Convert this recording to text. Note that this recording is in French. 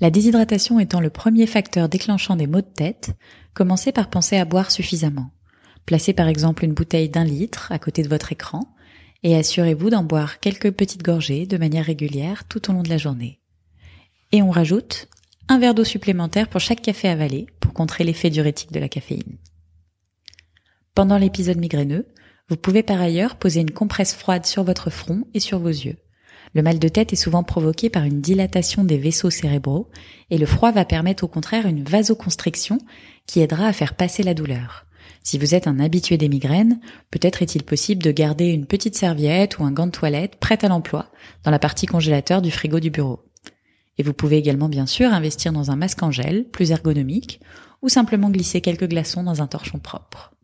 La déshydratation étant le premier facteur déclenchant des maux de tête, commencez par penser à boire suffisamment. Placez par exemple une bouteille d'un litre à côté de votre écran et assurez-vous d'en boire quelques petites gorgées de manière régulière tout au long de la journée. Et on rajoute un verre d'eau supplémentaire pour chaque café avalé pour contrer l'effet diurétique de la caféine. Pendant l'épisode migraineux, vous pouvez par ailleurs poser une compresse froide sur votre front et sur vos yeux. Le mal de tête est souvent provoqué par une dilatation des vaisseaux cérébraux et le froid va permettre au contraire une vasoconstriction qui aidera à faire passer la douleur. Si vous êtes un habitué des migraines, peut-être est-il possible de garder une petite serviette ou un gant de toilette prête à l'emploi dans la partie congélateur du frigo du bureau. Et vous pouvez également bien sûr investir dans un masque en gel plus ergonomique ou simplement glisser quelques glaçons dans un torchon propre.